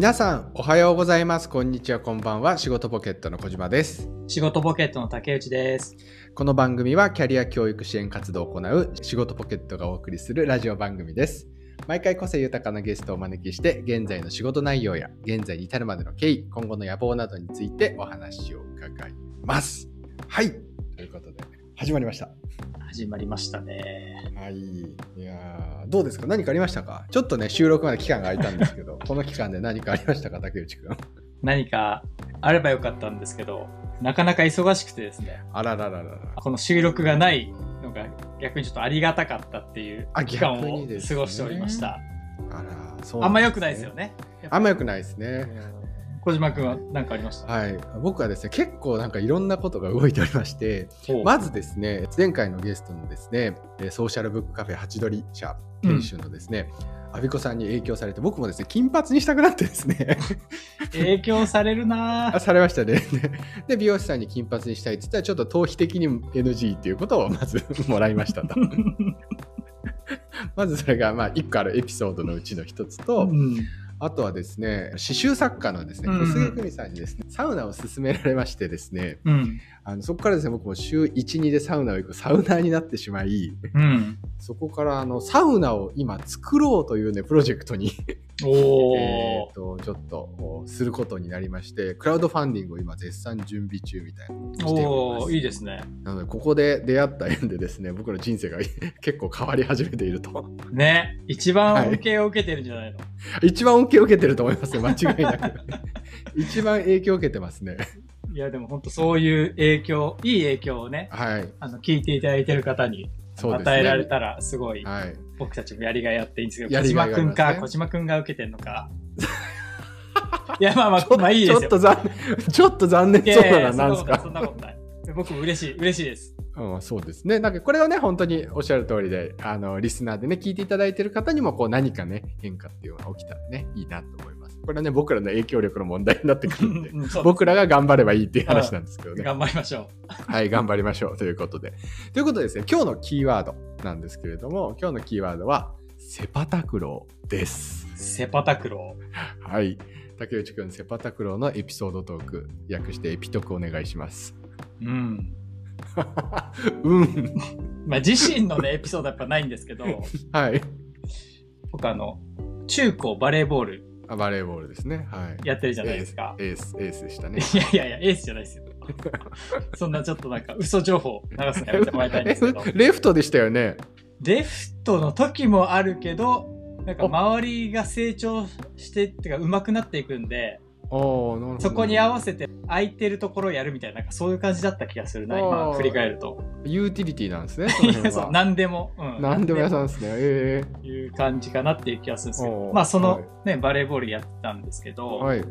皆さんおはようございます。こんにちは。こんばんは。仕事ポケットの小島です。仕事ポケットの竹内です。この番組はキャリア教育支援活動を行う仕事ポケットがお送りするラジオ番組です。毎回個性豊かなゲストをお招きして現在の仕事内容や現在に至るまでの経緯今後の野望などについてお話を伺います。はい。ということで始まりました。始まりましたね。はい。いやーどうですか？何かありましたか？ちょっとね収録まで期間が空いたんですけど この期間で何かありましたか竹内くん？何かあればよかったんですけど、なかなか忙しくてですね、あららららら。この収録がないのが逆にちょっとありがたかったっていうあ期間を過ごしておりました。あらそうあんま良くないですよね。あんま良くないですね。小島くんは何かありました？はい、僕はですね結構なんかいろんなことが動いておりましてまずですね前回のゲストのですねえーソーシャルブックカフェハチドリ社店主のですね、アビコさんに影響されて僕もですね金髪にしたくなってですね。影響されるな。されましたね。でで美容師さんに金髪にしたいって言ったらちょっと頭皮的に NG っていうことをまずもらいましたと。まずそれがまあ1個あるエピソードのうちの一つと、うんあとはですね、刺繍作家のですね、うんうん小菅久美さんにですね、サウナを勧められましてですね、うん。あのそこからですね、僕も週1、2でサウナを行くサウナーになってしまい、うん。そこからあのサウナを今作ろうというね、プロジェクトに。えーとちょっとおすることになりまして、クラウドファンディングを今絶賛準備中みたいなしてお。いいですね。なので、ここで出会った縁でですね、僕の人生が 結構変わり始めていると。ね。一番恩恵を受けてるんじゃないの、一番恩恵を受けてると思いますね、間違いなく。一番影響を受けてますね。いや、でも本当そういう影響、いい影響をね、はい。あの、聞いていただいてる方に。与えられたら、すごい、はい。僕たちもやりがいあっていいんですけど、や小島くんか、小島くんが受けてんのか。いや、まあまあ、まあいいですよ。ちょっと残念、ちょっと残念いそうなやいやいやのは何ですか？そんなことない。僕も嬉しい、嬉しいです。うん、そうですね。なんかこれはね、本当におっしゃる通りで、あの、リスナーでね、聞いていただいてる方にも、こう何かね、変化っていうのが起きたらね、いいなと思います。これはね、僕らの影響力の問題になってくるんで、僕らが頑張ればいいっていう話なんですけどね。頑張りましょはい、頑張りましょうということで。ということでですね、今日のキーワードなんですけれども、今日のキーワードは、セパタクローです。う。セパタクロはい。竹内くん、セパタクローのエピソードトーク、訳してエピトクお願いします。ー。うん。うん。まあ、自身のね、エピソードはやっぱないんですけど、はい。僕あの、中高バレーボールあバレーボールですね。はい。やってるじゃないですか。エース、エースでしたね。い やいやいや、エースじゃないですよ。そんなちょっとなんか嘘情報流すのやめてもらいたいんですけど。えレフトでしたよね。レフトの時もあるけど、なんか周りが成長してっていうか上手くなっていくんで。そこに合わせて空いてるとこころをやるみたいな、なんかそういう感じだった気がするな、今振り返ると。ユーティリティなんですね。そそう、何でも。うん。何でも屋さんですね。えいう感じかなっていう気がするんですけど、まあそのはいね、バレーボールやってたんですけえど、はい。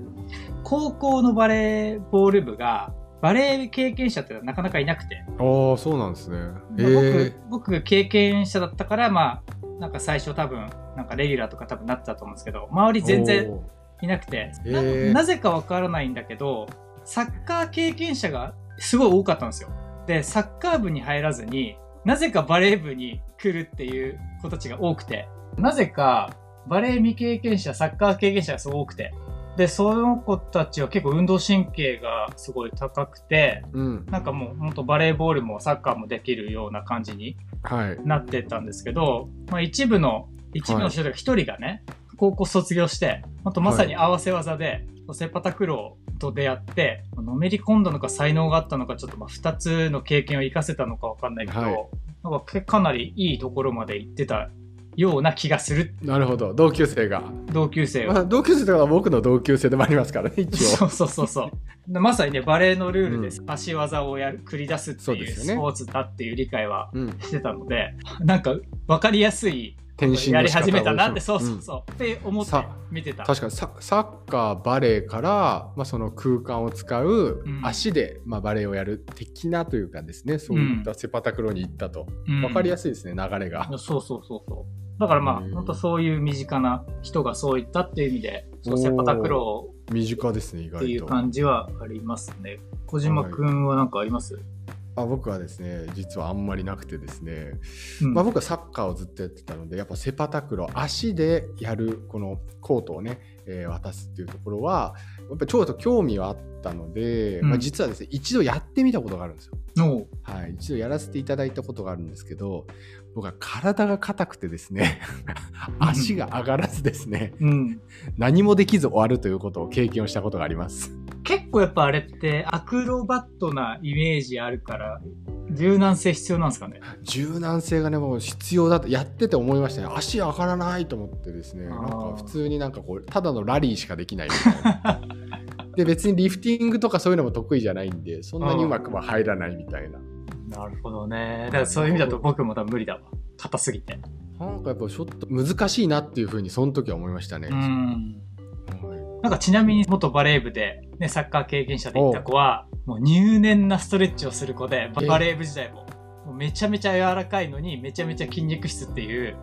高校のバレーボール部が、バレー経験者ってなかなかいなくて、ああ、そうなんですね。まあえ僕、僕経験者だったから、まあ、なんか最初多分、なんかレギュラーとか多分なってたと思うんですけど、周り全然いなくて、ななぜかわからないんだけど、サッカー経験者がすごい多かったんですよ。で、サッカー部に入らずに、なぜかバレー部に来るっていう子たちが多くて、なぜかバレー未経験者、サッカー経験者がすごい多くて、で、その子たちは結構運動神経がすごい高くて、うん。なんかもう本当バレーボールもサッカーもできるような感じにはい。なってたんですけど、まあ一部の、一部の人が一人がね、高校卒業して、本当まさに合わせ技で、セパタクローと出会って、のめり込んだのか才能があったのか、ちょっとまあ二つの経験を活かせたのかわかんないけど、はいなんかけかなりいいところまで行ってたような気がする、なるほど。同級生が。同級生は。まあ、同級生とかは僕の同級生でもありますからね、一応。そうそうそうそう。でまさにね、バレーのルールです。足技をやる、繰り出すっていうスポーツだっていう理解はうん。してたので、なんか分かりやすい転身やり始めたなって、そうそうそう、って思ってさ見てた。確かにササッカーバレーから、まあ、その空間を使ううん。足で、まあ、バレーをやる的なというかですね。そういったセパタクローに行ったと、うん。分かりやすいですね流れが。そうそうそうそう。だからまあ、うん本当そういう身近な人がそう言ったっていう意味で、そうセパタクロ身近ですね意ーっていう外と感じはありますね。小島くんはなんかあります、あ僕はですね実はあんまりなくてですね、うん。まあ、僕はサッカーをずっとやってたのでやっぱセパタクロー足でやるこのコートをね、えー渡すっていうところはやっぱりちょっと興味はあったので、うん。まあ、実はですね一度やってみたことがあるんですよ。はい、一度やらせていただいたことがあるんですけど僕は体が硬くてですね足が上がらずですねうん。何もできず終わるということを経験をしたことがあります。結構やっぱあれってアクロバットなイメージあるから、柔軟性必要なんですかね？柔軟性がねもう必要だとやってて思いましたね足上がらないと思ってですねなんか普通になんかこうただのラリーしかできないみたいな で別にリフティングとかそういうのも得意じゃないんでそんなにうまくは入らないみたいななるほどね。だからそういう意味だと僕も多分無理だわ。硬すぎて。なんかやっぱちょっと難しいなっていうふうにその時は思いましたね、うん。はいなんかちなみに元バレー部で、ね、サッカー経験者でいた子は、もう入念なストレッチをする子で、バレー部時代も、もうめちゃめちゃ柔らかいのに、めちゃめちゃ筋肉質っていう、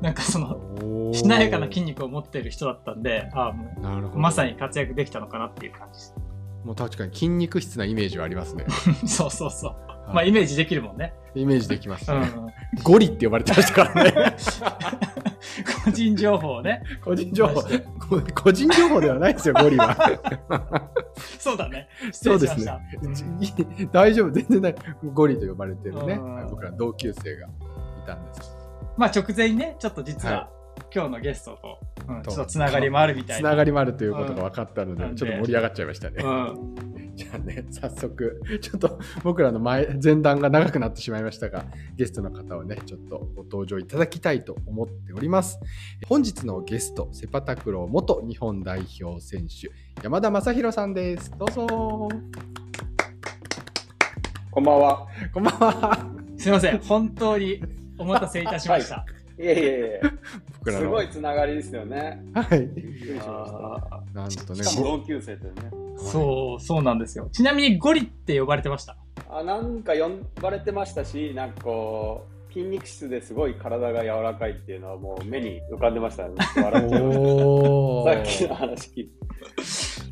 なんかその、しなやかな筋肉を持ってる人だったんで、ああ、もう、なるほどまさに活躍できたのかなっていう感じです。もう確かに筋肉質なイメージはありますね、そうそうそう。はいまあ、イメージできるもんね。イメージできますね、うん。ゴリって呼ばれてましたからね個人情報をね。個人情報個人情報ではないですよゴリはそうだね。失そうです。ね。大丈夫、全然ない。ゴリと呼ばれてるね、僕ら同級生がいたんです。まあ、直前にね、ちょっと実は、は今日のゲストと、うん、ちとょっとつながりもあるみたいな。つながりもあるということが分かったので、うんちょっと盛り上がっちゃいましたね。うん。じゃあね、早速、ちょっと僕らの前前段が長くなってしまいましたが、ゲストの方をね、ちょっとご登場いただきたいと思っております。本日のゲスト、セパタクロー元日本代表選手、山田正宏さんです。どうぞ。こんばんは。こんばんは。すいません。本当にお待たせいたしました。いえいえいえ。僕らの。すごいつながりですよね。はい。びっくりしましなんとた。ね、しかも同級生というね。そう、そうなんですよ。ちなみにゴリって呼ばれてました？あなんか呼ばれてましたし、なんかこう、筋肉質ですごい体が柔らかいっていうのはもう目に浮かんでましたね。笑っちゃいましおた。さっきの話聞いて。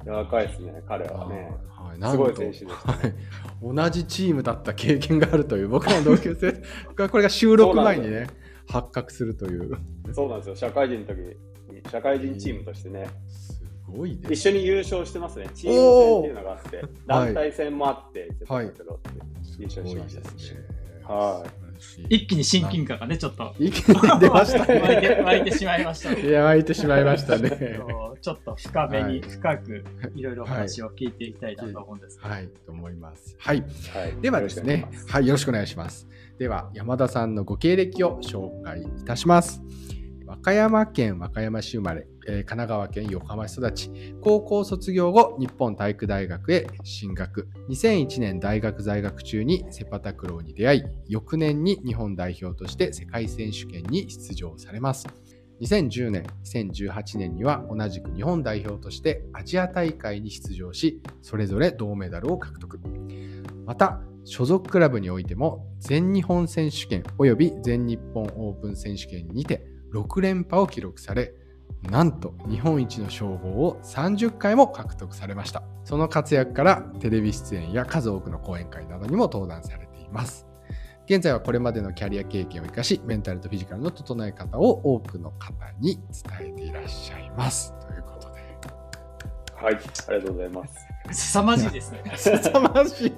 柔らかいですね、彼はね。はい、すごい選手でしたはい、同じチームだった経験があるという僕らの同級生がこれが収録前にね発覚するという。そうなんですよ。社会人の時に、社会人チームとしてね、すごいで一す緒に優勝してますね。チーム戦っていうのがあって、団体戦もあって、はい。優勝しました。すね。ね。はい一気に親近感がね、ちょっと。一気に出ました湧いて、ね湧いてしまいました。ね。いや湧いてしまいましたね。ちょっと深めに、はい。深くいろいろお話を聞いていきたいなと思うんですけど。はい。と思います。はい。はい。ではですね。はい。よろしくお願いします。では山田さんのご経歴を紹介いたします和歌山県和歌山市生まれ、えー神奈川県横浜市育ち。高校卒業後日本体育大学へ進学。2001年大学在学中にセパタクローに出会い翌年に日本代表として世界選手権に出場されます。2010年2018年には同じく日本代表としてアジア大会に出場しそれぞれ銅メダルを獲得。また所属クラブにおいても全日本選手権および全日本オープン選手権にて6連覇を記録されなんと日本一の称号を30回も獲得されました。その活躍からテレビ出演や数多くの講演会などにも登壇されています。現在はこれまでのキャリア経験を生かしメンタルとフィジカルの整え方を多くの方に伝えていらっしゃいます。ということはい、ありがとうございます。凄まじいですね。凄まじい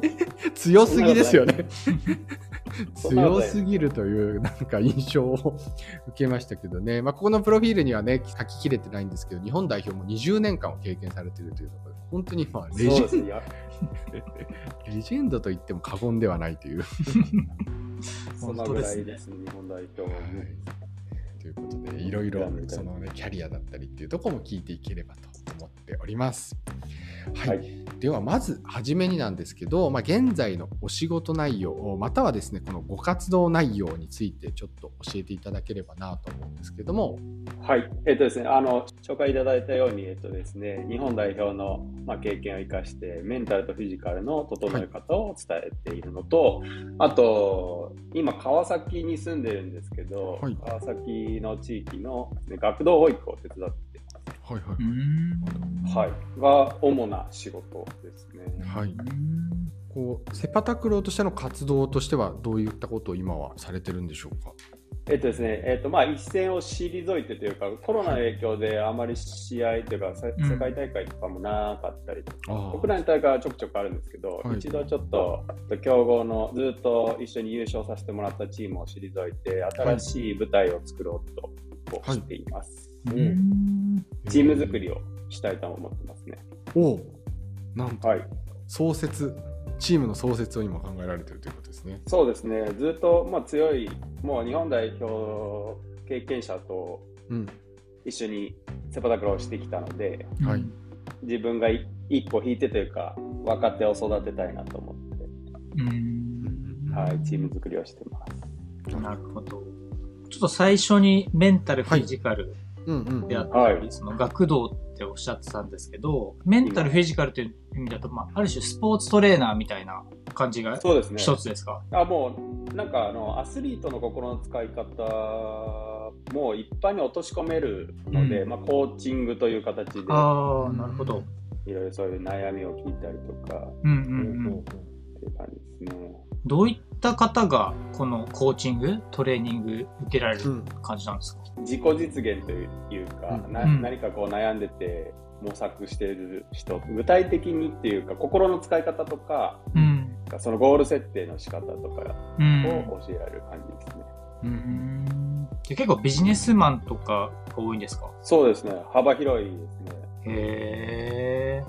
強すぎですよね 強すぎるというなんか印象を受けましたけどね、まあ、ここのプロフィールにはね書ききれてないんですけど日本代表も20年間を経験されているというところで本当にまあレジェンそうですね。やレジェンドと言っても過言ではないという。そんなぐらいですね、日本代表も。ということでいろいろその、ね、キャリアだったりっていうところも聞いていければと思っております。はい、はい。ではまず初めになんですけど、まあ、現在のお仕事内容またはですねこのご活動内容についてちょっと教えていただければなと思うんですけども。はい、えっとですね、あの紹介いただいたように、えっとですね、日本代表の、まあ、経験を生かして、メンタルとフィジカルの整え方を伝えているのと、あと、今、川崎に住んでるんですけど、はい。川崎の地域の、ね、学童保育を手伝ってます。はいはうい。ん。はい、が主な仕事ですね。はいうんこうセパタクローとしての活動としてはどういったことを今はされてるんでしょうか？えっとですね、えっとまあ、一線を退いてというか、コロナの影響であまり試合というか、せうん世界大会とかもなかったりとか、あ国内の大会はちょくちょくあるんですけど、はい。一度ちょっと強豪のずっと一緒に優勝させてもらったチームを退いて、新しい舞台を作ろうとしています。うん。チーム作りをしたいと思ってますね。おおなんとはい、創設チームの創設を今考えられているということですね。そうですね、ずっと、まあ、強い、もう日本代表経験者とうん一緒にセパタクローをしてきたので、はい自分がい一歩引いてというか、若手を育てたいなと思って、うんはい、チーム作りをしてます。なるほど。ちょっと最初にメンタル、フィジカルうんうんであったり、その学童っておっしゃってたんですけど、メンタル、フィジカルという意味だと、まあ、ある種スポーツトレーナーみたいな感じがそうですね。一つですか？あもう、なんかあの、アスリートの心の使い方も一般に落とし込めるので、うんまあ、コーチングという形で、ああ、なるほど。いろいろそういう悩みを聞いたりとか、うんうんうん。っていう感じですね。どういった方がこのコーチング、トレーニング受けられるうん感じなんですか、自己実現というか、なうんうん何かこう悩んでて模索している人、具体的にっていうか、心の使い方とか、うん。そのゴール設定の仕方とかうん。を教えられる感じですね。うんで結構ビジネスマンとかが多いんですか？そうですね、幅広いですね。へえ。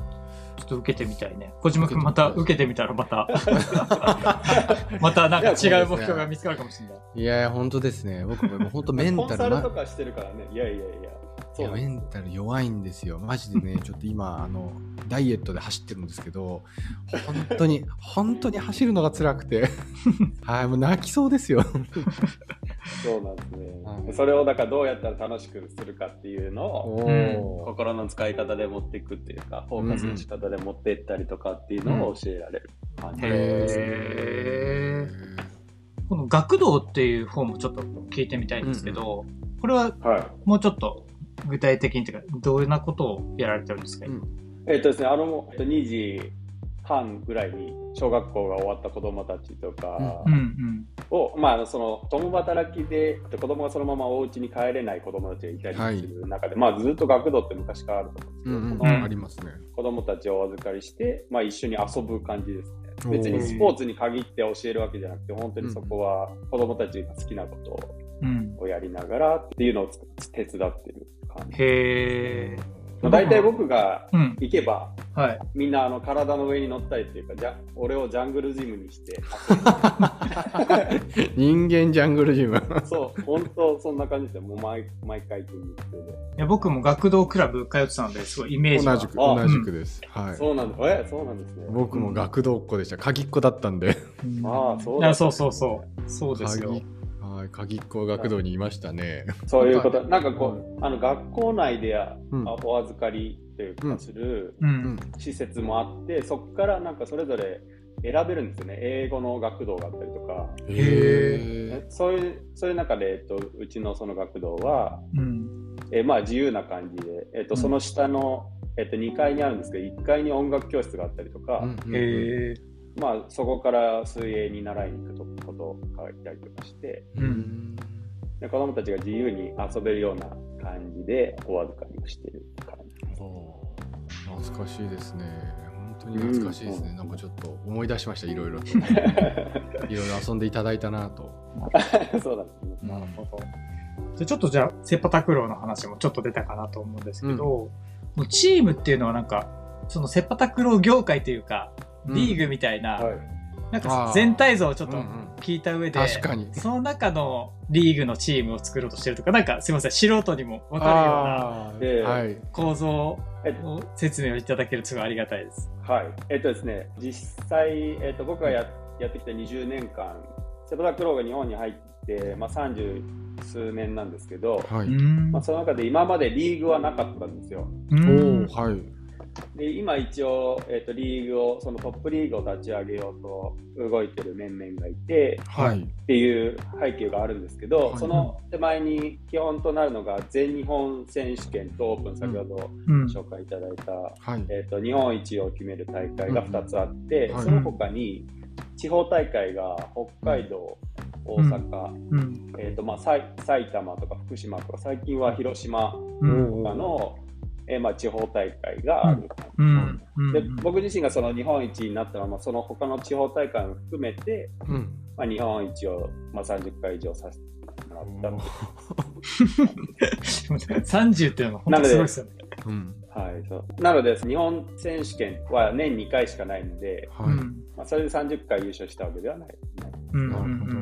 と受けてみたいね。小島くんまた受けてみたらまた、またなんか違う目標が見つかるかもしれない。いやいや本当ですね。僕も本当メンコンタルまサルとかしてるからね、いやいやいや、いやメンタル弱いんですよ。マジでね、ちょっと今、あの、ダイエットで走ってるんですけど、本当に、本当に走るのが辛くて、はい、もう泣きそうですよ。そうなんですね。はいそれをだからどうやったら楽しくするかっていうのを、心の使い方で持っていくっていうか、フォーカスの仕方で持っていったりとかっていうのを教えられる感じですね。へーこの学童っていう方もちょっと聞いてみたいんですけど、これははい。もうちょっと具体的にというか、どういうなことをやられてるんですか、うんえっとですね、あの、2時半ぐらいに小学校が終わった子供たちとかうんうん。を、まああの、その、共働きで、子供がそのままお家に帰れない子供たちがいたりする中で、まあずっと学童って昔からあると思うんですけど、うんうん、そのうんありますね。子供たちをお預かりして、まあ一緒に遊ぶ感じですね。別にスポーツに限って教えるわけじゃなくて、本当にそこは子供たちが好きなことうん。をやりながらっていうのを手伝ってる感じ。へー。まあ大体僕がうん。行けば、はい。みんなあの体の上に乗ったりっていうか、じゃ俺をジャングルジムにして 人間ジャングルジム。そう、本当そんな感じですよ。もう毎毎回筋肉痛で。いや僕も学童クラブ通ってたので、すごいイメージが。同じく、あ同じくです。はい。そうなんです。え、そうなんですね。僕も学童っ子でした。鍵っ子だったんで。うんああそうだいやそうそうそう。そうですよ鍵。はい、鍵っ子学童にいましたね。そういうこと。なんかこう、あの学校内であうんお預かりといううんかするうん。施設もあって、そこからなんかそれぞれ選べるんですよね。英語の学童があったりとか。そういう、そういう中で、えっと、うちのその学童は、うん。えまあ自由な感じで、えっと、うんその下の、えっと、2階にあるんですけど、1階に音楽教室があったりとか、ー。へえ。まあそこから水泳に習いに行くとこと書いたりとかして、ううんん。で子供たちが自由に遊べるような感じでお預かりをしてる感じ。おー懐かしいですね。本当に懐かしいですね。うんなんかちょっと思い出しました、いろいろと。いろいろ遊んでいただいたなと。そうなんですね。なるほど。でちょっとじゃあ、セパタクローの話もちょっと出たかなと思うんですけど、もうチームっていうのはなんか、そのセパタクロー業界というか、うんリーグみたいな、はい。なんか全体像をちょっとうんうん聞いた上で、確かに。その中のリーグのチームを作ろうとしてるとか、なんかすいません、素人にもわかるような。構造えを説明をいただけるとすごいありがたいです。はい。えっとですね、実際、えっと、僕がややってきた20年間、セパタクローが日本に入って、まあ、30数年なんですけど、はい。うんまあ、その中で今までリーグはなかったんですよ。うおんーはい。で今一応、えーと、リーグをそのトップリーグを立ち上げようと動いてる面々がいて、はい、っていう背景があるんですけど、はい、その手前に基本となるのが全日本選手権とオープン先ほど紹介いただいた、うんえーと、日本一を決める大会が2つあって、うん、その他に地方大会が北海道、大阪、えーとまあ、埼玉とか福島とか最近は広島とかの、えー、まあ、地方大会がある、うん。うん、で僕自身がその日本一になったのは、まあ、その他の地方大会も含めて、うん、まあ、日本一を、まあ、30回以上させてもらった。30っていうのは本当すごいですよね。はい、そう。なので日本選手権は年2回しかないので、はい。まあ、それで30回優勝したわけではない。なるほど。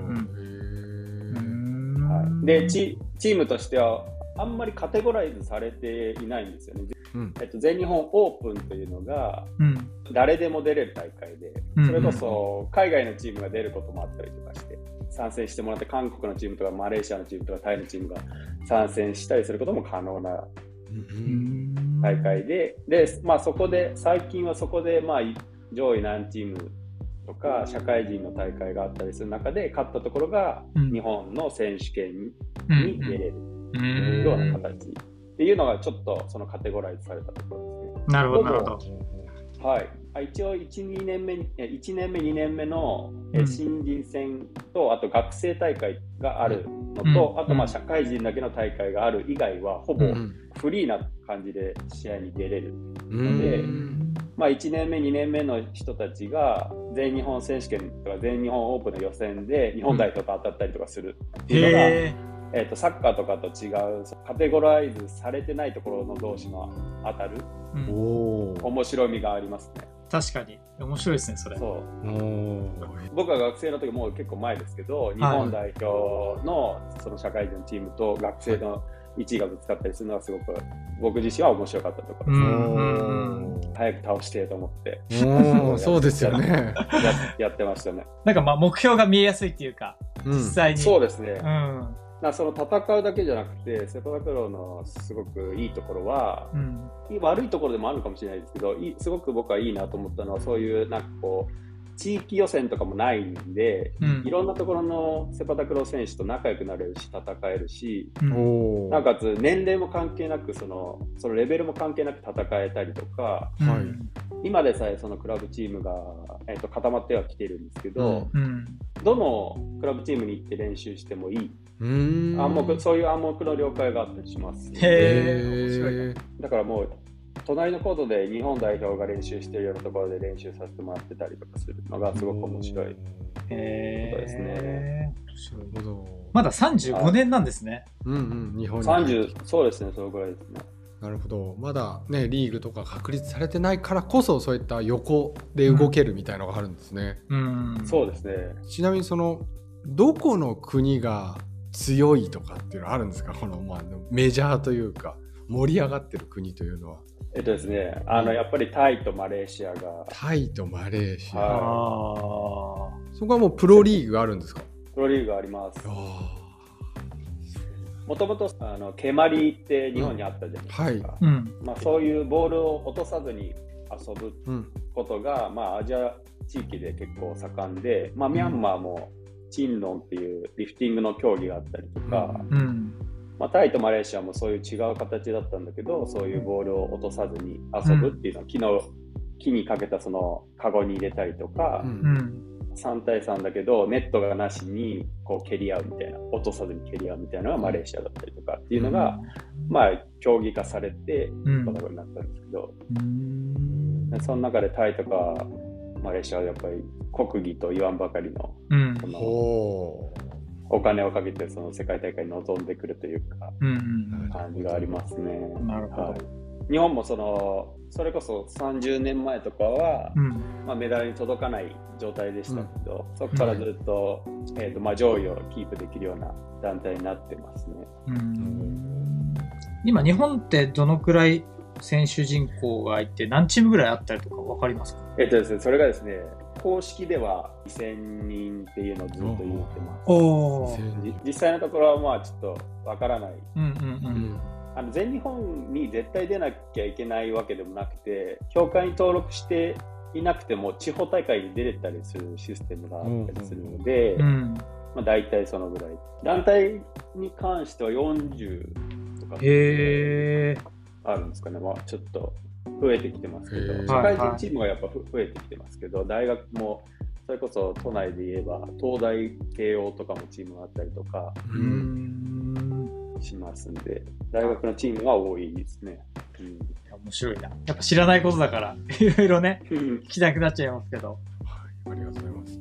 はい、でチチームとしてはあんまりカテゴライズされていないんですよね。うん、えっと、全日本オープンというのが、誰でも出れる大会で、それこそ海外のチームが出ることもあったりとかして、参戦してもらって、韓国のチームとかマレーシアのチームとかタイのチームが参戦したりすることも可能な大会で、でまあ、そこで、最近はそこで、まあ、上位何チームとか社会人の大会があったりする中で勝ったところが日本の選手権に出れる。ような形っていうのがちょっとそのカテゴライズされたところですね。なるほど、なるほど。はい、一応1、2年目、1年目、2年目の新人戦と、あと学生大会があるのと、うん、あとまあ社会人だけの大会がある以外は、ほぼフリーな感じで試合に出れるので、うん、まあ、1年目、2年目の人たちが全日本選手権とか全日本オープンの予選で日本代表と当たったりとかするっていうのが、えーと、サッカーとかと違うカテゴライズされてないところの同士の当たる、うん、面白みがありますね。確かに。面白いですねそれ。そう。僕は学生の時もう結構前ですけど日本代表のその社会人チームと学生の1位がぶつかったりするのはすごく僕自身は面白かったところです、早く倒してと思って。そうですよね。やってましたね。なんかまあ目標が見えやすいっていうか、実際に。そうですね、うんなその戦うだけじゃなくてセパタクローのすごくいいところは、うん、悪いところでもあるかもしれないですけどいすごく僕はいいなと思ったのはそういうなんかこう地域予選とかもないんで、うん、いろんなところのセパタクロー選手と仲良くなれるし戦えるし、うん、なおかつ年齢も関係なくそのそのレベルも関係なく戦えたりとか、はい、今でさえそのクラブチームが、えーと、固まってはきてるんですけど、どのクラブチームに行って練習してもいい暗黙そういう暗黙の了解があったりします。へだからもう隣のコートで日本代表が練習しているようなところで練習させてもらってたりとかするのがすごく面白いことですね。なるほど。まだ35年なんですね。うんうん、日本に。そうですね、そのぐらいですね。なるほどまだねリーグとか確立されてないからこそそういった横で動けるみたいのがあるんですね。うん、うん、そうですねちなみにそのどこの国が強いとかっていうのはあるんですか？この、まあ、メジャーというか盛り上がってる国というのは。えっとですね、あのやっぱりタイとマレーシアが。タイとマレーシア。はそこはもうプロリーグがあるんですか？プロリーグがあります。もともとあの蹴鞠って日本にあったじゃないですか、うんはい。まあ、そういうボールを落とさずに遊ぶことが、うん、まあ、アジア地域で結構盛んで、まあ、ミャンマーもチンロンっていうリフティングの競技があったりとか、うん、まあ、タイとマレーシアもそういう違う形だったんだけどそういうボールを落とさずに遊ぶっていうのを、木の木にかけたそのカゴに入れたりとか、うん、3対3だけどネットがなしにこう蹴り合うみたいな落とさずに蹴り合うみたいなのがマレーシアだったりとかっていうのが、まあ競技化されてこん。なことになったんですけど、その中でタイとかマレーシアはやっぱり国技と言わんばかりの,、そのお金をかけてその世界大会に臨んでくるというか、感じがありますね。なるほど、はい。日本もそのそれこそ30年前とかは、うん、まあ、メダルに届かない状態でしたけど、うん、そこからずっと,、えーとまあ、上位をキープできるような団体になってますね。今、日本ってどのくらい選手人口がいて、何チームぐらいあったりとか分かりますか？えっとですね、それがですね、公式では2000人っていうのをずっと言ってます。実際のところはまあちょっと分からない。うんうんうんあの全日本に絶対出なきゃいけないわけでもなくて、協会に登録していなくても地方大会に出れたりするシステムがあったりするので、うん。まあ、大体そのぐらい。団体に関しては40とかへえ。あるんですかね、まあ、ちょっと増えてきてますけど、社会人チームがやっぱふ増えてきてますけど、大学もそれこそ都内で言えば、東大、慶応とかもチームがあったりとかうーん。しますんで、大学のチームは多いですね。面白いな。やっぱ知らないことだから、いろいろね、うん聞きたくなっちゃいますけど。はい、ありがとうございます。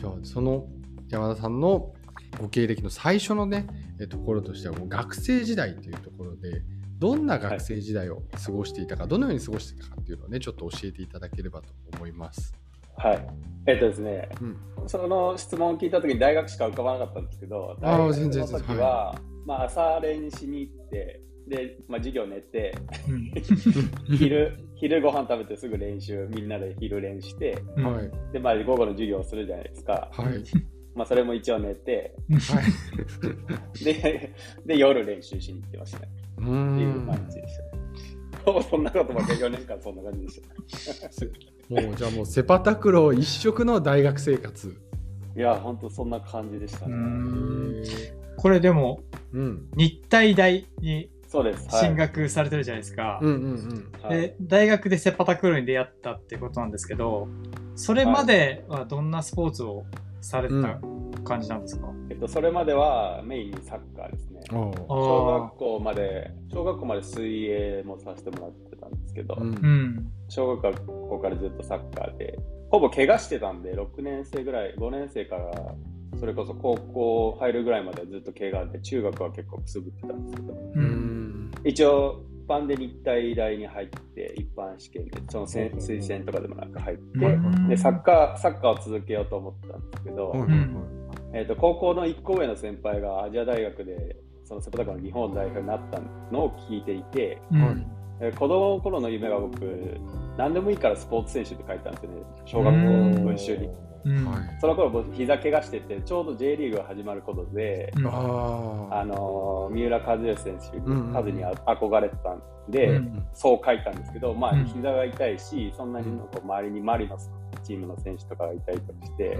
じゃあ、その山田さんのご経歴の最初のね、えところとしては、もう学生時代というところで、どんな学生時代を過ごしていたか、どのように過ごしていたかっていうのをね、ちょっと教えていただければと思います。はい。えっとですね、うん。その質問を聞いたときに大学しか浮かばなかったんですけど、大学の時は、まあ、朝練しに行って、で、まあ、授業寝て、うん。昼、昼ご飯食べてすぐ練習、みんなで昼練して、うんはい。で、まあ、午後の授業をするじゃないですか。はい。まあ、それも一応寝て、はい。で、で夜練習しに行ってましたね。っていうん感じでしたね。そんなことばっかり4年間そんな感じでしたね。もうじゃあもうセパタクロー一色の大学生活。いや、ほんとそんな感じでしたうね。んこれでも、うん。日体大にそうです。はい進学されてるじゃないですか。うんうんうん。はいで、大学でセパタクローに出会ったってことなんですけど、それまではどんなスポーツをされてた感じなんですか、えっと、それまではメインにサッカーですね。小あ学校まで、小学校まで水泳もさせてもらってたんですけど、うん。小学校からずっとサッカーで、ほぼ怪我してたんで、6年生ぐらい、5年生から、それこそ高校入るぐらいまではずっと怪我で、中学は結構くすぶってたんですけど、う。うんん。一応、一般で日体大に入って、一般試験で、その推薦とかでもなく入って、うんで、サッカー、サッカーを続けようと思ったんですけど、えっと高校の1個上の先輩がアジア大学でそのセパタクローの日本代表になったのを聞いていて、えー子供の頃の夢は僕何でもいいからスポーツ選手って書いたんですよね。小学校うんの文集にその頃僕膝怪我しててちょうど J リーグが始まることで、うん。あのー三浦知良選手うんうん数に憧れてたんで、うん。そう書いたんですけど、まあうん、膝が痛いし、そんなにこう周りにマリノスのチームの選手とかがいたりとかして。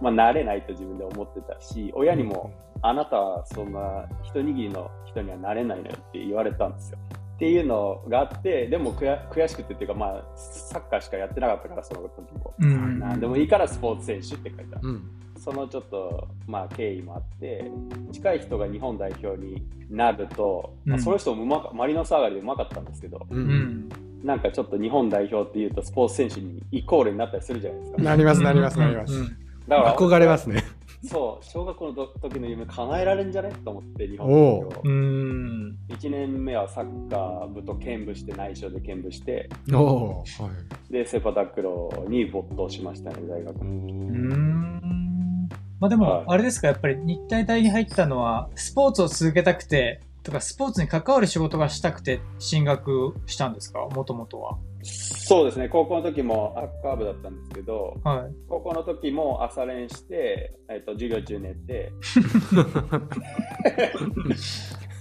まあ、慣れないと自分で思ってたし、親にも、あなたはそんな一握りの人にはなれないのよって言われたんですよ。っていうのがあって、でも悔悔しくてっていうか、まあ、サッカーしかやってなかったから、その時も。うん。なんでもいいからスポーツ選手って書いた。うん。そのちょっと、まあ、経緯もあって、近い人が日本代表になると、まあ、うんその人もうまかマリノス上がりでうまかったんですけど、う。うんん。なんかちょっと日本代表っていうとスポーツ選手にイコールになったりするじゃないですか。なりますなりますなります。うんだから憧れますね。そう、小学校の時の夢叶えられんじゃね？と思って、日本お代う表。うん。1年目はサッカー部と兼部して、内緒で兼部して。はい。で、セパタクローに没頭しましたね、大学。うーん。まあでもはい、あれですか、やっぱり日体大に入ったのは、スポーツを続けたくて、とか、スポーツに関わる仕事がしたくて進学したんですか？もともとは。そうですね、高校の時もサッカー部だったんですけど、はい。高校の時も朝練して、えっと授業中寝て、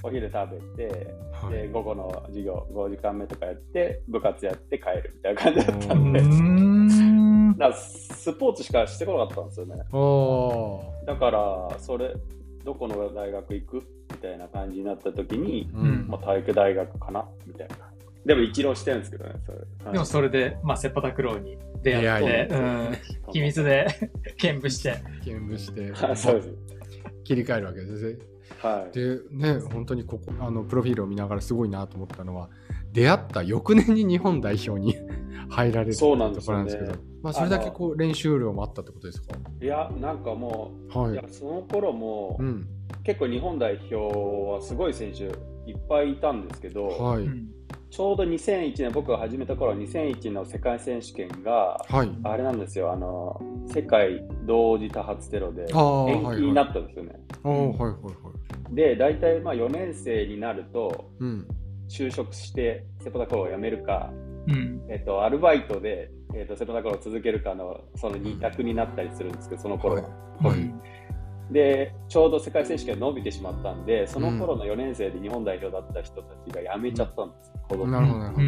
お昼食べて、はいで午後の授業5時間目とかやって、部活やって帰るみたいな感じだったうんで。だからスポーツしかしてこなかったんですよね。だから、それ、どこの大学行くみたいな感じになった時に、ー。うんまあ、体育大学かなみたいな。でも一浪してるんですけどね、それ。でもそれで、まあ、セパタクローに出会って、出会いうん。秘密で 兼部して。見舞して はいそうです。切り替えるわけですね。はい。でね本当にここあのプロフィールを見ながらすごいなと思ったのは出会った翌年に日本代表に 入られるそうなんところなんですけど、まあ、それだけこう練習量もあったってことですか？いや、なんかもう、はいいや、その頃も、うん結構日本代表はすごい選手いっぱいいたんですけど、はい、うんちょうど2001年、僕が始めた頃2001の世界選手権が、はい。あれなんですよ、あの、世界同時多発テロで延期になったんですよね。ああはいはいはい。で、大体まあ4年生になると、うん。就職してセパタクローを辞めるか、うん。えっと、アルバイトで、えっと、セパタクローを続けるかのその2択になったりするんですけど、その頃は。はい。うんで、ちょうど世界選手権伸びてしまったんで、その頃の4年生で日本代表だった人たちが辞めちゃったんです。うん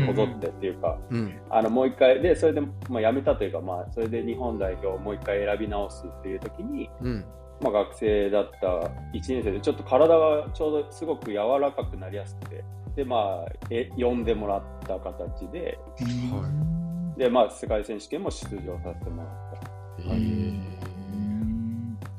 こぞってっていうか、うん。あのもう一回、で、それで、まあ、辞めたというか、まあ、それで日本代表をもう一回選び直すっていう時に、うん。まあ、学生だった1年生で、ちょっと体がちょうどすごく柔らかくなりやすくて、で、まあ、え呼んでもらった形で、はで、まあ、世界選手権も出場させてもらった。えー、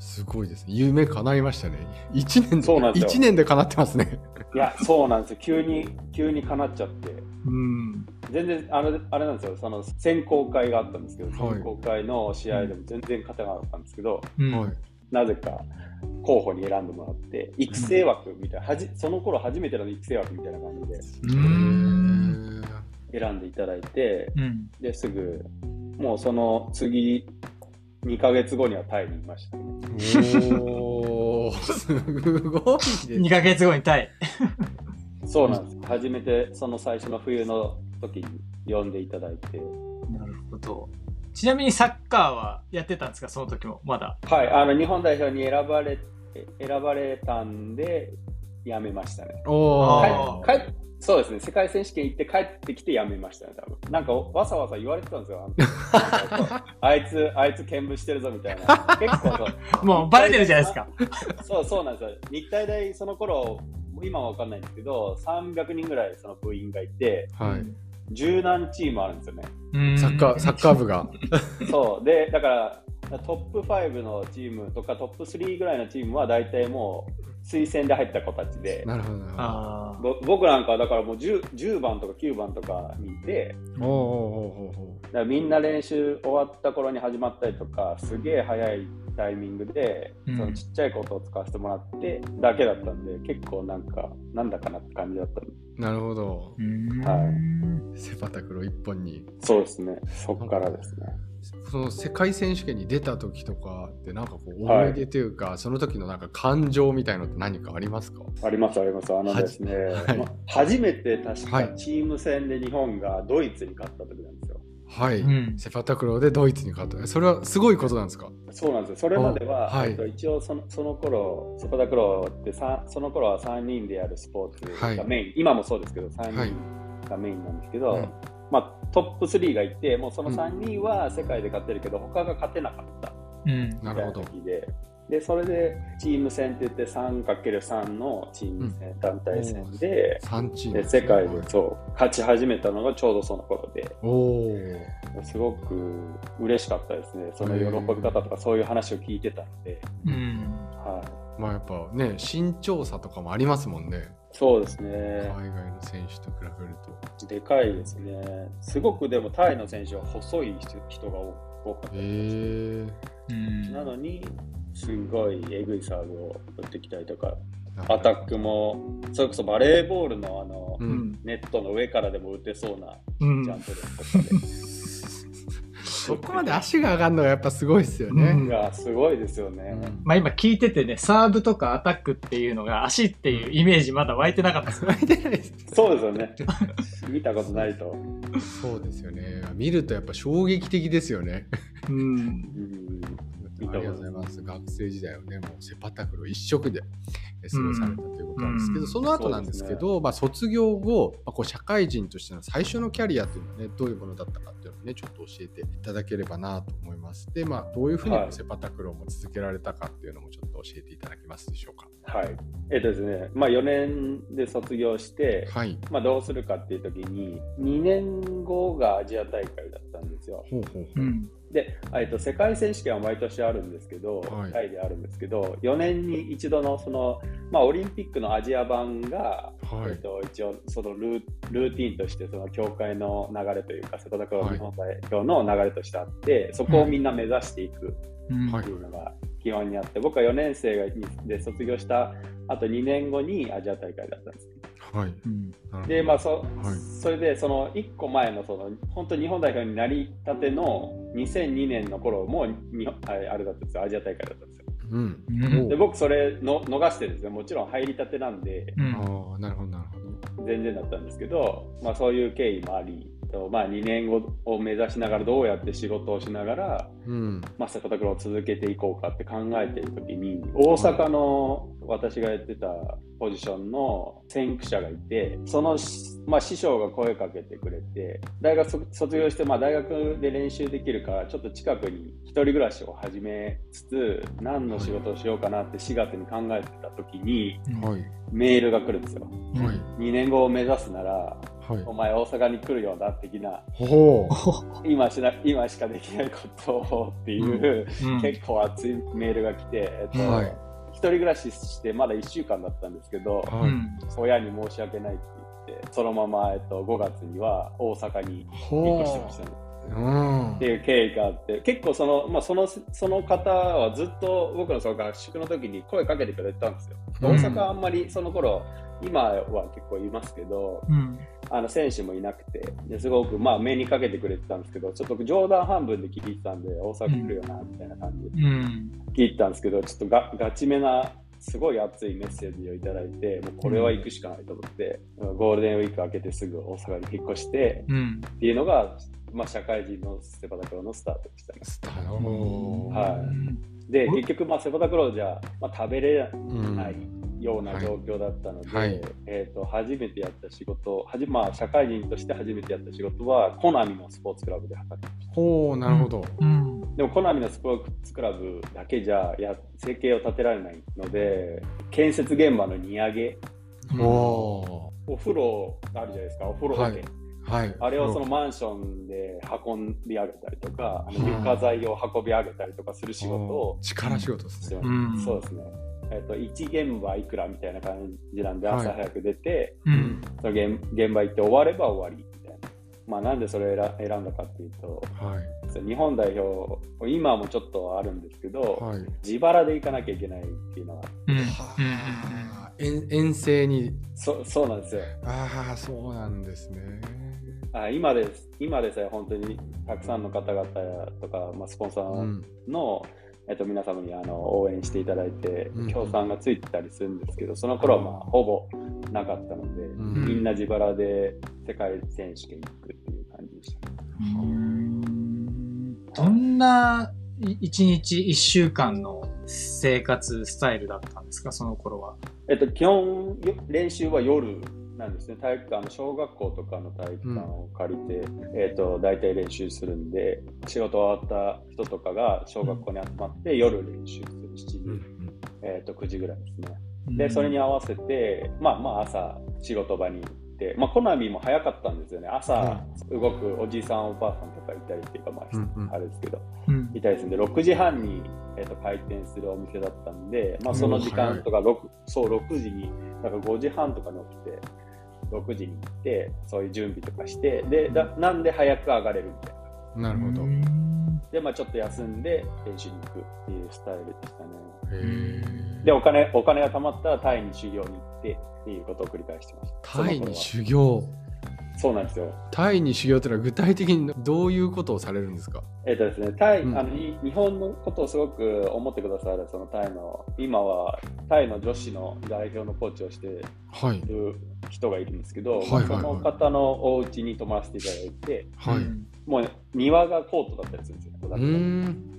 すごいですね。夢叶いましたね。一年で、そうなんですよ一年で叶ってますね。いや、そうなんですよ。急に、急に叶っちゃって。うん。全然あれあれなんですよ、その選考会があったんですけど、はい選考会の試合でも全然勝てなかったんですけど、うんはい。なぜか候補に選んでもらって、育成枠みたいな、はじその頃初めての育成枠みたいな感じでうん選んでいただいて、うん。ですぐ、もうその次、2ヶ月後にはタイにいましたね。おー、すごいです2ヶ月後にタイ。そうなんです。初めてその最初の冬の時に呼んでいただいて、なるほど。ちなみにサッカーはやってたんですか？その時も。まだ。はい、あの日本代表に選ばれ選ばれたんで、辞めましたね。おあー。帰帰そうですね、世界選手権行って帰ってきて辞めましたね、多分なんかわさわさ言われてたんですよ。あ いつ、あいつ見舞してるぞみたいな。結構そうもうバレてるじゃないですか。そうそうなんですよ。日体大、その頃、今は分かんないんですけど、300人ぐらいその部員がいて、はい。十何チームあるんですよね。うんサッカー、サッカー部が。そう。で、だから、トップ5のチームとかトップ3ぐらいのチームは大体もう推薦で入った子たちで、なるほど僕なんかはだからもう 10, 10番とか9番とかにいて、おーおーおーおだからみんな練習終わった頃に始まったりとか、すげえ早いタイミングで、うん。そのちっちゃいことを使わせてもらってだけだったんで、結構なんか、なんだかなって感じだったなるほど。はセパタクロ一本に。そうですね、そっからですね。その世界選手権に出た時とかってなんかこうはい思い出というか、その時のなんか感情みたいのって何かありますか？ありますあります。あのですね、はい。ま初めて確かはい。チーム戦で日本がドイツに勝った時なんですよ。はい、うん。セパタクローでドイツに勝った。それはすごいことなんですか？そうなんですよ。それまでは、はい。えっと、一応そのその頃、セパタクローってさその頃は3人でやるスポーツはい。がメイン、今もそうですけど、3はい。人がメインなんですけど、うんまあ、トップ3がいて、もうその3人は世界で勝てるけど、他が勝てなかったうん。みたいななるほど時で、でそれでチーム戦って言って 3×3 のチーム戦、団体戦で、3チームで世界でそう勝ち始めたのがちょうどその頃で、おおすごく嬉しかったですね。その喜び方とかそういう話を聞いてたので、うん。はい。まあやっぱね身長差とかもありますもんね。そうです海ね。外の選手と比べると。でかいですね。すごくでもタイの選手は細い人人が多かったへりえうん。なのに、すごいえぐいサーブを打ってきたりとか、ー、アタックも、それこそバレーボールのあの、ううん。ん。ネットの上からでも打てそうなうん。ジャンプ力とかそこまで足が上がるのがやっぱすごいですよね、うんで、がすごいですよね。うんまあ今聞いててね、サーブとかアタックっていうのが足っていうイメージまだ湧いてなかったです。湧いてないですそうですよね。見たことないと。そうですよね見るとやっぱ衝撃的ですよねうん。うんありがとうございます。学生時代をね、もうセパタクロ一色でえ過ごされたということなんですけど、うんその後なんですけど、まあ、卒業後、まあ、こう社会人としての最初のキャリアというのはね、どういうものだったかっていうのをね、ちょっと教えていただければなと思います。で、まあ、どういうふうにはいセパタクロも続けられたかっていうのもちょっと教えていただけますでしょうか。はい。えっとですね、まあ4年で卒業して、はい。まあどうするかっていう時に、2年後がアジア大会だったんですよ。ほうほうほう。うん。で、えっと、世界選手権は毎年あるんですけど、はい。タイであるんですけど、4年に一度のその、まあ、オリンピックのアジア版が、はい。えっと、一応そのルールーティンとしてその協会の流れというか、セパタクロー日本代表の流れとしてあって、そこをみんな目指していくっていうのが基本にあって、僕は4年生がで卒業したあと2年後にアジア大会だったんです。はい。うん。で、まあそはい。それでその1個前のその本当日本代表になりたての2002年の頃も日本あれあれだったんですよ、アジア大会だったんですよ。うん。うん。で僕それの逃してですね、もちろん入りたてなんで。うん。ああ、なるほど、なるほど。全然だったんですけど、まあそういう経緯もあり、とまあ、2年後を目指しながらどうやって仕事をしながら、うん。まあ、セパタクを続けていこうかって考えているときに大阪の私がやってたポジションの先駆者がいてその、まあ、師匠が声かけてくれて大学卒卒業して、まあ、大学で練習できるからちょっと近くに一人暮らしを始めつつ何の仕事をしようかなって4月に考えてたときにはい。メールが来るんですよ。はい。2年後を目指すならはいお。前大阪に来るようだ的なほ 今しな今しかできないことをっていう、うん結構熱いメールが来て、えっとはい一人暮らししてまだ1週間だったんですけど、う。はい。うん親に申し訳ないって言ってそのまま、えっと、5月には大阪に引っほ越してましたね。う。うんって。いう経緯があって結構その,、まあ、そのその方はずっと僕のその合宿の時に声かけてくれてたんですよ。うん大阪はあんまりその頃今は結構いますけどうんあの選手もいなくてですごくまあ目にかけてくれてたんですけどちょっと冗談半分で聞いてたんで大阪来るよなみたいな感じでうん聞いてたんですけどちょっとがガチめなすごい熱いメッセージをいただいてもうこれは行くしかないと思って、ゴールデンウィーク明けてすぐ大阪に引っ越してうんっていうのが、まあ、社会人のセパタクローのスタートでしたね。スタート。はいで、結局、まあ、セパタクローじゃ、まあ、食べれうん。ないような状況だったので、はいはいえー、と初めてやった仕事はじ、まあ、社会人として初めてやった仕事は、コナミのスポーツクラブで働いてました。ほう、なるほど。うんでも、コナミのスポーツクラブだけじゃや生計を立てられないので、建設現場の荷上げ、ほお風呂あるじゃないですか、お風呂だけ。はいはい。あれをそのマンションで運び上げたりとか、あのはい床材を運び上げたりとかする仕事を力仕事ですね。うんそうですね。えっと1現場いくらみたいな感じなんで、はい朝早く出て、うんその現現場行って終われば終わりみたいな。まあ、なんでそれを選選んだかっていうと、はい。日本代表、今もちょっとあるんですけど、はい。自腹で行かなきゃいけないっていうのは、うんはあ遠遠征に。そそうなんですよ。ああ、そうなんですね。あ今です今でさえ本当にたくさんの方々とか、まあ、スポンサーうん。の、えっと、皆様にあの応援していただいてうん、協賛がついてたりするんですけど、その頃はまあほぼなかったので、んみんな自腹で世界選手権に行くっていう感じでした。どんな一日一週間の生活スタイルだったんですか、その頃は？えっと、基本、よ練習は夜なんですね。体育館、小学校とかの体育館を借りて、えっと、大体練習するんで、仕事終わった人とかが小学校に集まって夜練習する。7時、うんえっと、9時ぐらいですね。で、それに合わせて、まあまあ朝仕事場に行って、まあコナミも早かったんですよね。朝動くおじいさんおばあさんとかいたりっていうか、まあ、うんうん。あれですけど、うん。いたりするんで、6時半に、えー、と開店するお店だったんで、まあその時間とか、6そう、6時に、だから5時半とかに起きて、6時に行って、そういう準備とかして、で、だなんで早く上がれるみたいな。なるほど。へで、まあちょっと休んで練習に行くっていうスタイルでしたね。え。で、お金、お金が貯まったらタイに修行に行ってっていうことを繰り返してました。タイに修行。そうなんですよ。タイに修行というのは具体的にどういうことをされるんですか？えっ、とですね、タイ、うんあのい日本のことをすごく思ってくださる、そのタイの、今はタイの女子の代表のコーチをしていはい。る人がいるんですけど、その方のお家に泊まらせていただいて、はい。もう庭がコートだったりするんですよ。うーん。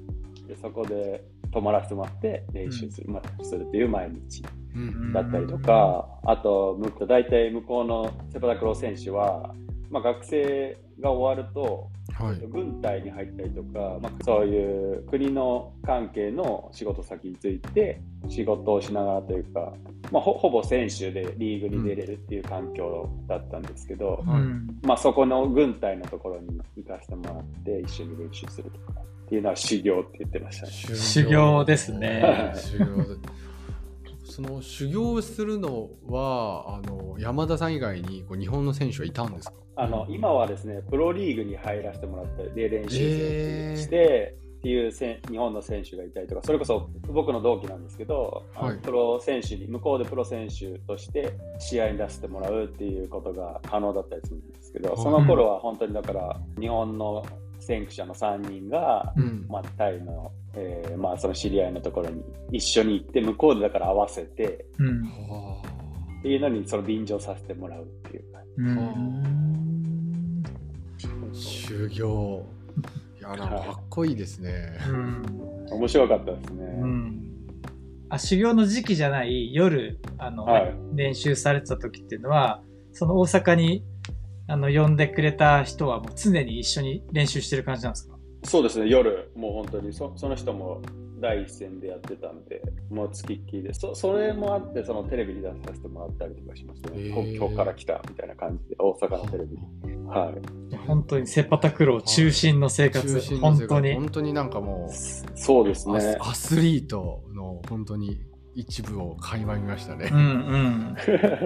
でそこで泊まらせてもらって練習する,、まあ、するっていう毎日うん。だったりとか、あと、む大体向こうのセパタクロー選手は、まあ、学生が終わると、はい。軍隊に入ったりとか、まあ、そういう国の関係の仕事先について仕事をしながらというか、まあ、ほほぼ選手でリーグに出れるっていう環境だったんですけど、はい。まあ、そこの軍隊のところに行かせてもらって一緒に練習するとかっていうのは修行って言ってましたね。修行ですね。修行でその修行するのはあの山田さん以外にこう日本の選手はいたんですか？あの今はですね、プロリーグに入らせてもらって、で練習えー。生して、っていうせん日本の選手がいたりとか、それこそ僕の同期なんですけど、はい。プロ選手に、向こうでプロ選手として試合に出してもらうっていうことが可能だったりするんですけど、はい。その頃は本当にだから、日本の先駆者の3人が、うんまあ、タイの、えーまあ、その知り合いのところに一緒に行って、向こうでだから合わせて、うんはっていうのにその便乗させてもらうっていう感じ。うん修行。いや、なんかかっこいいですね。うん。面白かったですね。うん。あ、修行の時期じゃない夜、あの、はい練習されてた時っていうのは、その大阪に、あの、呼んでくれた人はもう常に一緒に練習してる感じなんですか？そうですね、夜、もう本当にそその人も第一線でやってたんで、もうつきっきりで、そそれもあって、そのテレビに出させてもらったりとかしましたね。今日から来たみたいな感じで、大阪のテレビに。はい。本当にセパタクロー中心の生活、中心の世界本当に。本当になんかもう、そうですねアス。アスリートの本当に一部を垣間見ましたねう。んうん。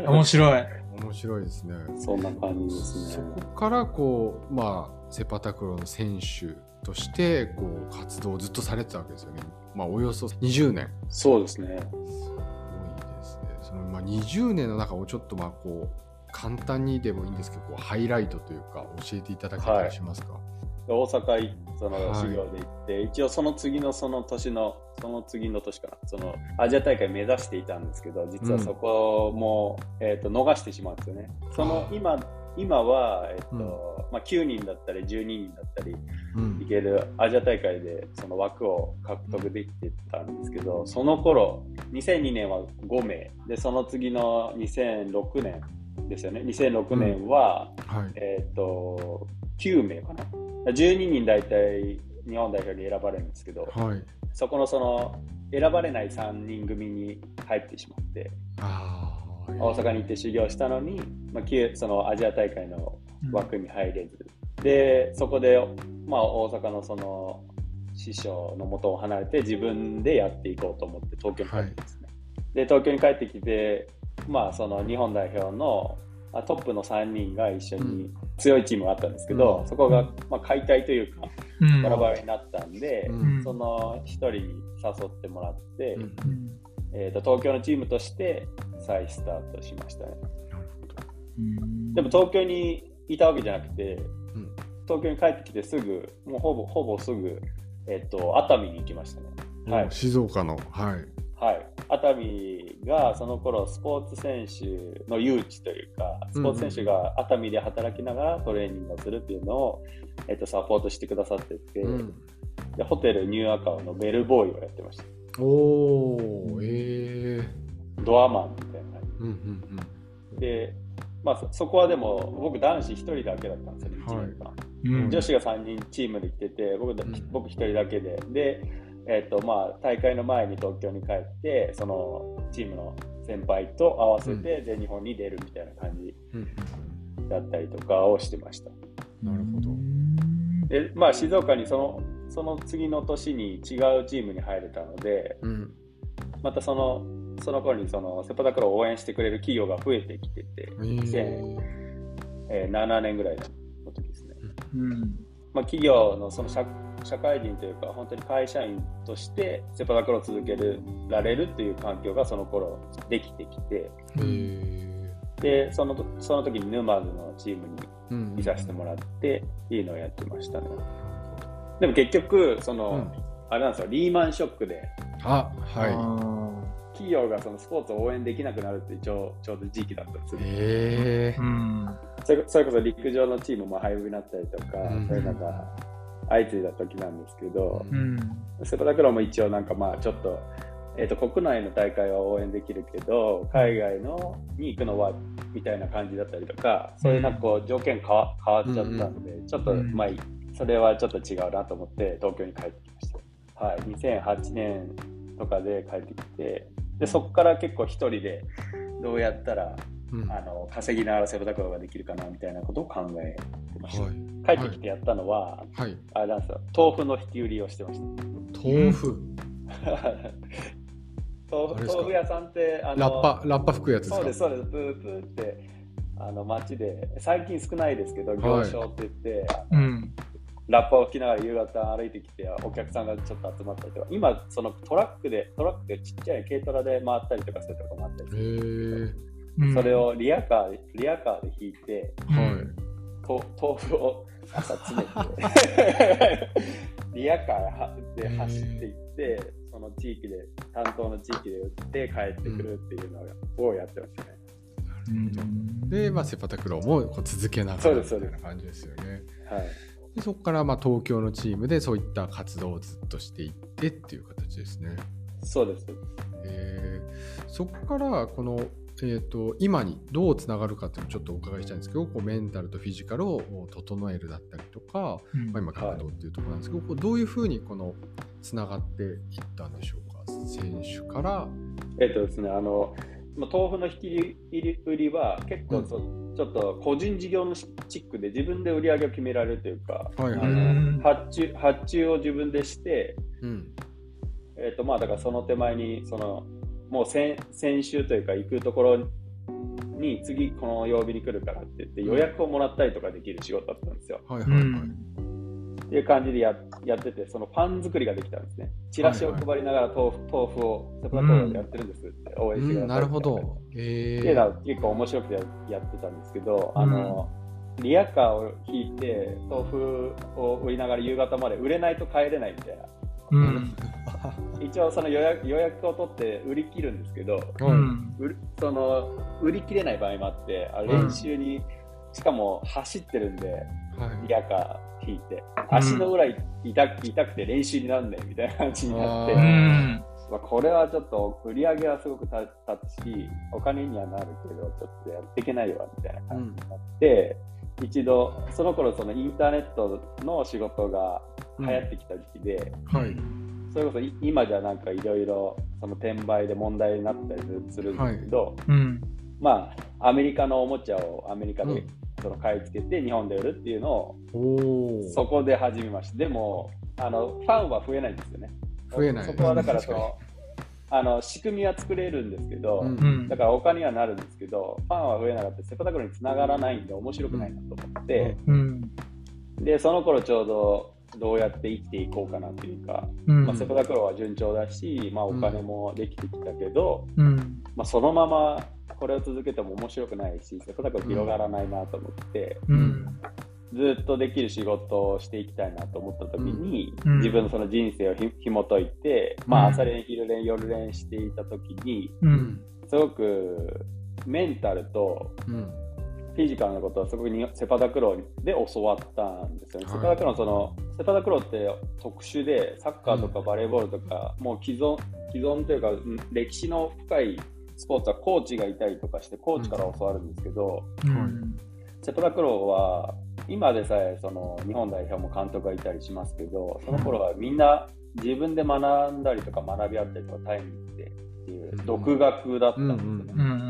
面白い。面白いですね。そんな感じですそね。こからこう、まあ、セパタクローの選手としてこう活動をずっとされてたわけですよね。まあ、およそ20年。そうですね。すごいですね。そのまあ20年の中をちょっとまあこう簡単にでもいいんですけど、こうハイライトというか教えていただけたりしますか？大阪いそのはい。修行で行って、一応その次のその年の、その次の年かな、そのアジア大会目指していたんですけど、実はそこも、えー、と逃してしまうんですよね。その今今は、えっとうん。まあ、9人だったり12人だったりうん。いけるアジア大会でその枠を獲得できてたんですけど、その頃2002年は5名。でその次の2006年ですよね。2006年は、はい。えっ、と9名かな12人大体日本代表に選ばれるんですけどはい。そこのその選ばれない3人組に入ってしまって。大阪に行って修行したのに、まあ、旧そのアジア大会の枠に入れず、でそこで、まあ、大阪のその師匠の元を離れて自分でやっていこうと思って東京に帰ってきますね、で東京に帰ってきて、まあ、その日本代表のあトップの3人が一緒に強いチームがあったんですけど、うんそこが、まあ、解体というかうんバラバラになったんで、うんその1人に誘ってもらって、えー、と東京のチームとして再スタートしましたね。うんでも東京にいたわけじゃなくて、うん東京に帰ってきてすぐ、もうほぼほぼすぐ、えっと、熱海に行きましたね。はいうん静岡の。はい。はい、熱海がその頃スポーツ選手の誘致というか、スポーツ選手が熱海で働きながらトレーニングをするっていうのを、えっと、サポートしてくださってて、うん。でホテルニューアカオのベルボーイをやってました。おお、ええドアマンみたいな。感うんうん。じで、まあ、そそこはでも僕男子1人だけだったんですよね、はい。1年間。うん。女子が3人チームで来てて僕だうん。僕1人だけで。で、えっとまあ、大会の前に東京に帰ってそのチームの先輩と合わせて全日本に出るみたいな感じだったりとかをしてました。なるほど。で、まあ、静岡にそのその次の年に違うチームに入れたのでうん。またそのその頃にそのセパタクローを応援してくれる企業が増えてきてて、えええー7年ぐらいの時ですね。うん。まあ、企業のその社社会人というか本当に会社員としてセパタクローを続けられるっていう環境がその頃できてきてえでそのとその時に沼津のチームにうん。いさせてもらってっていうのをやってましたね。でも結局その、うん。あれなんですよリーマンショックであはい。企業がそのスポーツを応援できなくなるっていうちょうちょうど時期だったんですよ、ええうん。それそれこそ陸上のチームも廃部になったりとか、うん。そういうのが相次いだ時なんですけど、うん。セパタクローも一応なんかまあちょっと,、えー、と国内の大会は応援できるけど海外のに行くのはみたいな感じだったりとかそういうなんかこう条件変わ変わっちゃったんで、ちょっとうん。まあそれはちょっと違うなと思って東京に帰ってきました。はい、2008年とかで帰ってきてでそこから結構一人でどうやったらうん。あの稼ぎながらセパタクローができるかなみたいなことを考えてました。はい。帰ってきてやったのは、はい。あれなんですよ。豆腐の引き売りをしてました。豆腐？豆腐屋さんってあのラッパラッパ吹くやつですか？そうですそうです。プープーってあの街で最近少ないですけど行商って言って、うん。ラッパを吹きながら夕方歩いてきてお客さんがちょっと集まったりとか今そのトラックでトラックでちっちゃい軽トラで回ったりとかするとこもあったりすへるそれをリアカーでリアカーで引いてはいと豆腐を朝詰めて リアカーで走っていってその地域で担当の地域で売って帰ってくるっていうのをやってましたね。うんで、まあ、セパタクローもこう続けながらみたいな感じですよね。はい。でそこからまあ東京のチームでそういった活動をずっとしていってっていう形ですね。そうです。えーそこからこの、えー、と今にどうつながるかっていうのをちょっとお伺いしたいんですけどこうメンタルとフィジカルを整えるだったりとか、うん。まあ、今活動っていうところなんですけど、こうどういうふうにこのつながっていったんでしょうか？選手から。えっとですね、あの、まあ豆腐の引き売りは結構そ、ちょっと個人事業のチックで自分で売り上げを決められるというか、はいはい発注発注を自分でして、うん。えっとまあだからその手前にそのもう先先週というか行くところに次この曜日に来るからって言って予約をもらったりとかできる仕事だったんですよ。うはいはいはい。んっていう感じでややってて、そのパン作りができたんですね。チラシを配りながら豆腐,、豆腐をセパラトーでやってるんですって応援してくださいうん、ってなるほど。えっていうのは結構面白くてややってたんですけど、あの、リアカーを引いて、豆腐を売りながら夕方まで売れないと帰れないみたいな。うん 一応その予約予約を取って売り切るんですけど、うんその売り切れない場合もあって、あ練習に、しかも走ってるんで、はい。リアカー引いて、足の裏痛痛くて練習になんねんみたいな感じになって、まあ、これはちょっと売り上げはすごく立つし、お金にはなるけど、ちょっとやっていけないわみたいな感じになって、一度、その頃そのインターネットの仕事が流行ってきた時期で、はい。それこそい今じゃなんかいろいろその転売で問題になったりするんですけど、うん。まあ、アメリカのおもちゃをアメリカでうんその買い付けて日本で売るっていうのをおお。そこで始めました。でも、あのファンは増えないんですよね。増えない。そこはだからそのあの仕組みは作れるんですけど、うん。うんだからお金にはなるんですけど、ファンは増えなかった。セパタクローにつながらないんで面白くないなと思って、うん。でその頃ちょうどどうやって生きていこうかなっていうか、うん。まあ、セパタクローは順調だし、まあ、お金もできてきたけど、うん。まあ、そのままこれを続けても面白くないし、セパタクロー広がらないなと思って、うん。ずっとできる仕事をしていきたいなと思った時に、うん。自分のその人生をひ紐解いて、まあ、うん朝練、昼練、夜練していた時に。すごくメンタルとうん。フィジカルのことはすごくにセパタクローで教わったんですよね。はいセパタクローのそのセパタクローって特殊でサッカーとかバレーボールとか、もう既存既存というかうん歴史の深いスポーツはコーチがいたりとかしてコーチから教わるんですけど、うんセパタクローは今でさえその日本代表も監督がいたりしますけどその頃はみんな自分で学んだりとか学び合ったりとかタイムっていう独学だったんですよね。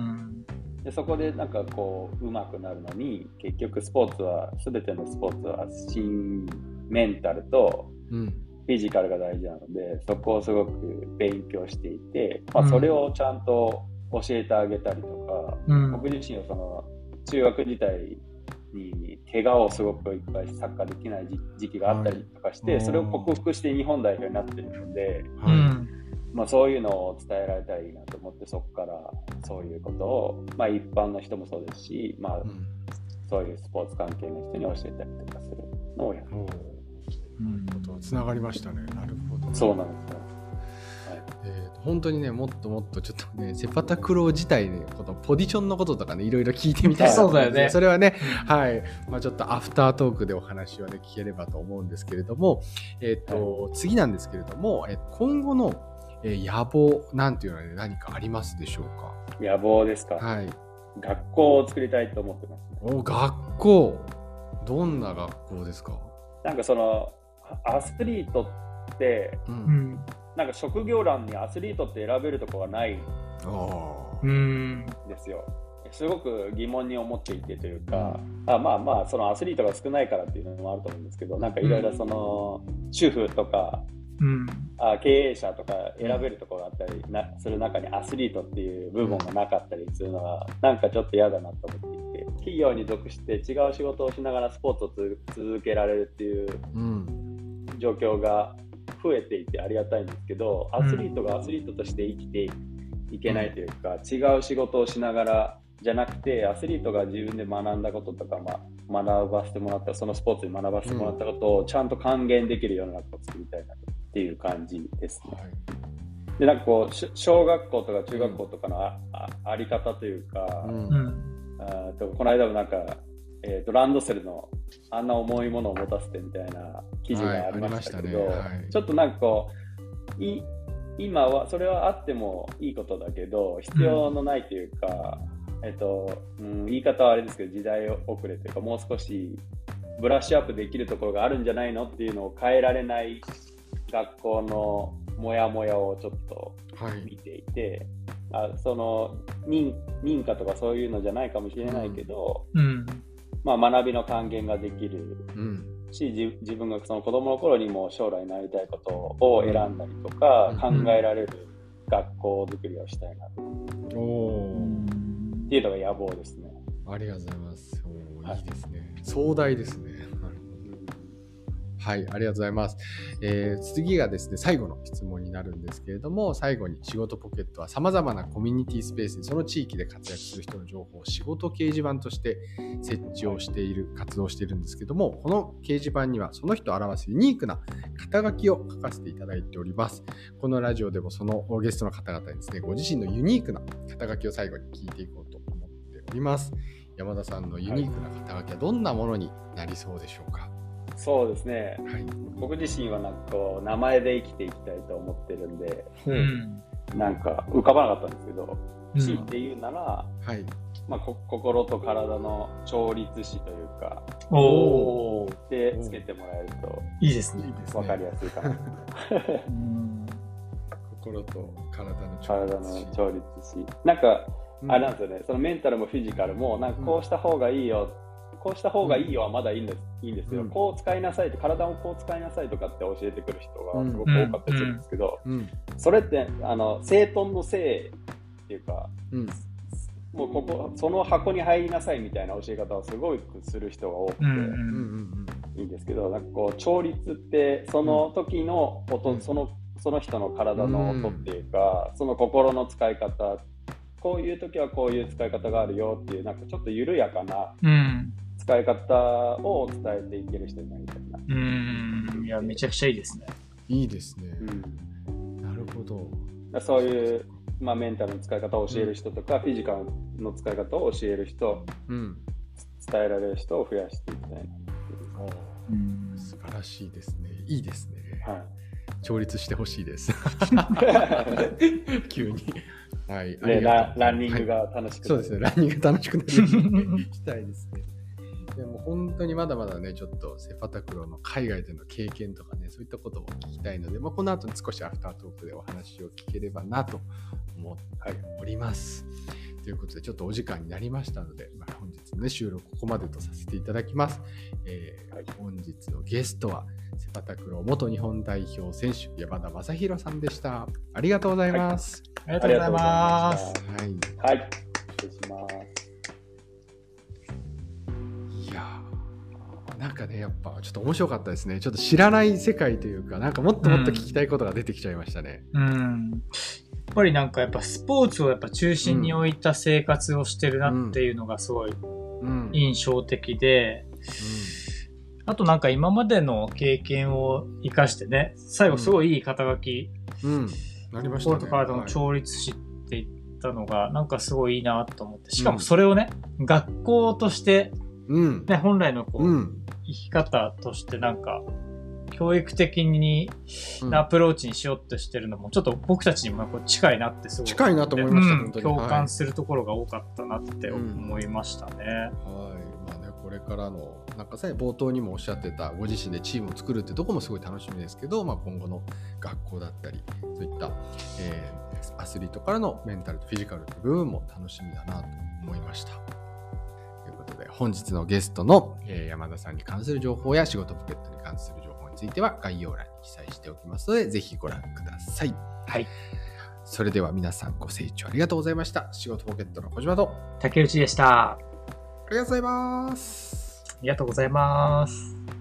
うんうんでそこでなんかこう上手くなるのに結局スポーツは全てのスポーツは心メンタルとうん。フィジカルが大事なのでそこをすごく勉強していて、まあ、うん。それをちゃんと教えてあげたりとか、うん。僕自身はその中学時代に怪我をすごくいっぱいサッカーできない時時期があったりとかして、はいそれを克服して日本代表になってるので、うはんまあ、そういうのを伝えられたらいいなと思ってそこからそういうことを、まあ、一般の人もそうですし、まあい。うん。そういうスポーツ関係の人に教えたりとかするのをやる。つながりましたね。なるほど。そうなんですよ。えーと本当にねもっともっとちょっとねセパタクロー自体ねこのポジションのこととかねいろいろ聞いてみたい そうだよね それはねはいまあちょっとアフタートークでお話をね聞ければと思うんですけれどもえっ、と、次なんですけれどもえ今後の、えー野望なんていうのは、ね、何かありますでしょう野望ですか、かはい。学校を作りたいと思ってます。ね。お学校。どんな学校ですか？なんかそのアスリートってううん。んなんか職業欄にアスリートって選べるとこがないんあうん。ですよ。すごく疑問に思っていてというか、あまあまあそのアスリートが少ないからっていうのもあると思うんですけどなんかいろいろその主婦とかうん。あ経営者とか選べるところがあったりなする中にアスリートっていう部分がなかったりするのはなんかちょっと嫌だなと思っていて企業に属して違う仕事をしながらスポーツをつ続けられるっていううん。状況が増えていてありがたいんですけどアスリートがアスリートとして生きていけないというか、違う仕事をしながらじゃなくてアスリートが自分で学んだこととか、まあ、学ばせてもらったそのスポーツに学ばせてもらったことをちゃんと還元できる世の中を作りたいなっていう感じですね。はい。で、なんかこう、し小学校とか中学校とかのあ,、ああり方というか、うん。うん。あとこの間もなんか、えー、とランドセルのあんな重いものを持たせてみたいな記事がありましたけど、はいね。はい。ちょっとなんかこうい今はそれはあってもいいことだけど必要のないというか、えっとうん、言い方はあれですけど時代遅れというかもう少しブラッシュアップできるところがあるんじゃないのっていうのを変えられない学校のモヤモヤをちょっとはい。見ていて、あその認認可とかそういうのじゃないかもしれないけど、うん。まあ、学びの還元ができるうん。し自自分がその子供の頃にも将来なりたいことを選んだりとか、うん。考えられる学校づくりをしたいなと。おおっていうのが野望ですね。ありがとうございます。いいいですね。壮大ですねはい、ありがとうございます。えー次がですね、最後の質問になるんですけれども、最後に仕事ポケットは様々なコミュニティスペースにその地域で活躍する人の情報を仕事掲示板として設置をしている、活動しているんですけども、この掲示板にはその人を表すユニークな肩書きを書かせていただいております。このラジオでもそのゲストの方々にですね、ご自身のユニークな肩書きを最後に聞いていこうと思っております。山田さんのユニークな肩書きはどんなものになりそうでしょうか？そうですねはい。僕自身はなんかこう名前で生きていきたいと思ってるんでうん。なんか浮かばなかったんですけど、うん強いて言うなら、はい。まあ、こ心と体の調律師というかおお。でつけてもらえるといいですね。分かりやすいかな。心と体の体の調律師なんかあれなんですよね、そのメンタルもフィジカルも、なんかこうした方がいいよ、こうした方がいいよはまだいいんです,、いいんですけど、うん。こう使いなさいと、体をこう使いなさいとかって教えてくる人がすごくうん多かったりするんですけど、うん。それって、あの、整頓のせいっていうか、うん。もうここ、その箱に入りなさいみたいな教え方をすごいする人が多くて、うん。うんうんいいんですけど、なんかこう、調律って、その時の音、うん。その、その人の体の音っていうか、その心の使い方、こういう時はこういう使い方があるよっていう、なんかちょっと緩やかなうん。使い方を伝えていける人になりたいな。うん。いや、めちゃくちゃいいですね。いいですね。うんなるほど。そういう、まあ、メンタルの使い方を教える人とか、フィジカルの使い方を教える人、うん。伝えられる人を増やしていきたいうん。素晴らしいですね。いいですね。な。はい調律してほしいです。急に。はい。あね、ラランニングはいが楽しくなるそうですね。ランニング楽しくなるようにしたいですね。でも本当にまだまだね、ちょっとセパタクローの海外での経験とかね、そういったことも聞きたいので、まあ、この後に少しアフタートークでお話を聞ければなと思っております。ということで、ちょっとお時間になりましたので、まあ、本日の、ね、収録ここまでとさせていただきます。えーはい本日のゲストは、セパタクロー元日本代表選手、山田正宏さんでした。ありがとうございます。ありがとうございます。はいはい。失礼します。なんかね、やっぱちょっと面白かったですね。ちょっと知らない世界というか、なんかもっともっと聞きたいことが出てきちゃいましたね。うん。やっぱりなんかやっぱスポーツをやっぱ中心に置いた生活をしてるなっていうのがすごいうん。印象的で、あとなんか今までの経験を活かしてね、最後すごいいい肩書き、うん。うん。なりましたね。心と体のはい調律師って言ったのが、なんかすごいいいなと思って、しかもそれをね、学校として、うん。ね、本来のこう、うん。生き方としてなんか、教育的にうんアプローチにしようとしてるのも、ちょっと僕たちにもこう近いなってすごい。近いなと思いました、うん。共はい感するところが多かったなって思いましたね。はい。まあね、これからの、なんかさ、冒頭にもおっしゃってた、ご自身でチームを作るってとこもすごい楽しみですけど、まあ、今後の学校だったり、そういった、えーアスリートからのメンタルとフィジカルの部分も楽しみだなと思いました。本日のゲストの、えー山田さんに関する情報や仕事ポケットに関する情報については概要欄に記載しておきますので、ぜひご覧ください。はい。それでは皆さんご清聴ありがとうございました。仕事ポケットの小島と、竹内でした。あありがとうございます。りがとうございます。